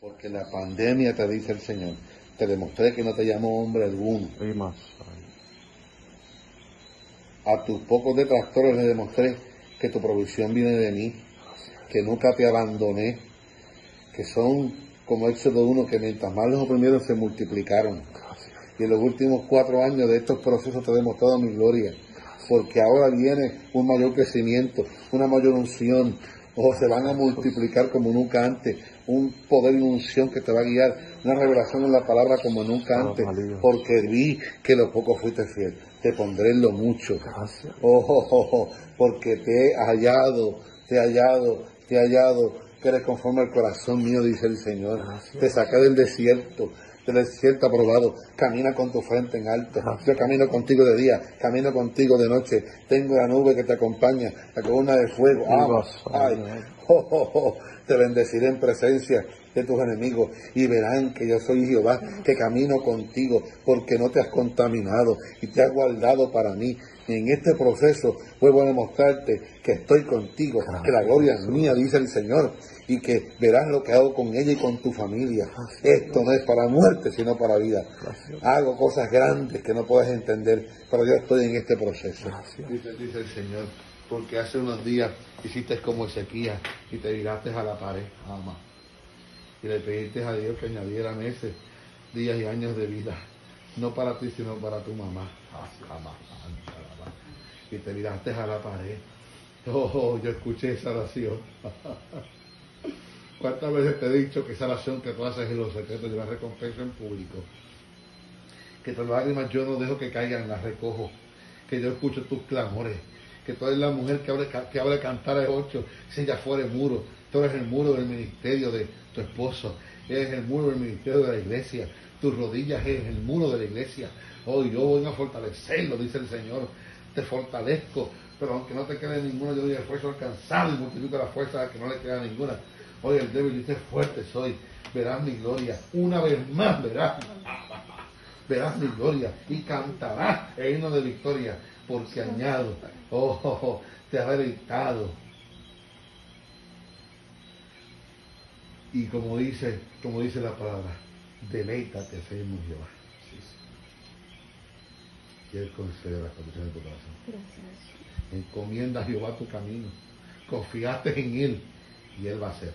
Porque la pandemia, te dice el Señor, te demostré que no te llamó hombre alguno. Y más. A tus pocos detractores les demostré que tu provisión viene de mí, que nunca te abandoné, que son como Éxodo uno que mientras más los oprimieron se multiplicaron. Y en los últimos cuatro años de estos procesos te he demostrado mi gloria, porque ahora viene un mayor crecimiento, una mayor unción, o se van a multiplicar como nunca antes, un poder y unción que te va a guiar, una revelación en la palabra como nunca antes, porque vi que lo poco fuiste fiel, te pondré en lo mucho. Oh, oh, oh, oh, porque te he hallado, te he hallado, te he hallado, eres conforme al corazón mío, dice el Señor. Te saqué del desierto, del desierto aprobado. Camina con tu frente en alto. Yo camino contigo de día, camino contigo de noche. Tengo la nube que te acompaña, la columna de fuego. Ay, oh, oh, oh. Te bendeciré en presencia de tus enemigos y verán que yo soy Jehová, que camino contigo porque no te has contaminado y te has guardado para mí. Y en este proceso vuelvo a demostrarte que estoy contigo, que la gloria es mía, dice el Señor, y que verás lo que hago con ella y con tu familia. Esto no es para muerte, sino para vida. Hago cosas grandes que no puedes entender, pero yo estoy en este proceso. Dice, dice el Señor, porque hace unos días hiciste como Ezequías y te tiraste a la pared, ama. Y le pediste a Dios que añadiera meses, días y años de vida, no para ti, sino para tu mamá. Y te miraste a la pared. Oh, yo escuché esa oración. ¿Cuántas veces te he dicho que esa oración que tú haces en los secretos lleva recompensa en público? Que tus lágrimas yo no dejo que caigan, las recojo. Que yo escucho tus clamores que tú eres la mujer que abre, que abre cantar a ocho, si ella fuera el muro, tú eres el muro del ministerio de tu esposo, eres el muro del ministerio de la iglesia, tus rodillas es el muro de la iglesia. Hoy yo voy a fortalecerlo, dice el Señor, te fortalezco, pero aunque no te quede ninguna, yo doy esfuerzo alcanzado y multiplico la fuerza que no le queda ninguna. Hoy el débil dice fuerte soy, verás mi gloria, una vez más verás, verás mi gloria y cantarás el himno de victoria porque añado, oh, te ha deleitado. Y como dice, como dice la palabra, deleítate, Señor Jehová. Y Él concede las condiciones de tu corazón. Gracias. Encomienda a Jehová tu camino. Confiaste en Él y Él va a hacer.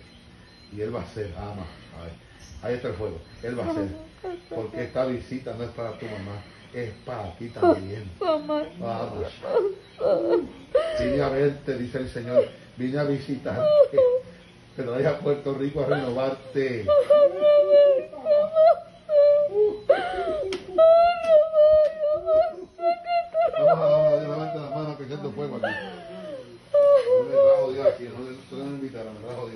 Y Él va a hacer, ama. Ahí está el fuego. Él va a hacer. Porque esta visita no es para tu mamá es para ti también. Vamos. Vine a verte, dice el Señor. Vine a visitarte. Pero vaya a Puerto Rico a renovarte. A que aquí. No me trajo Dios aquí, no le invitaron, me trajo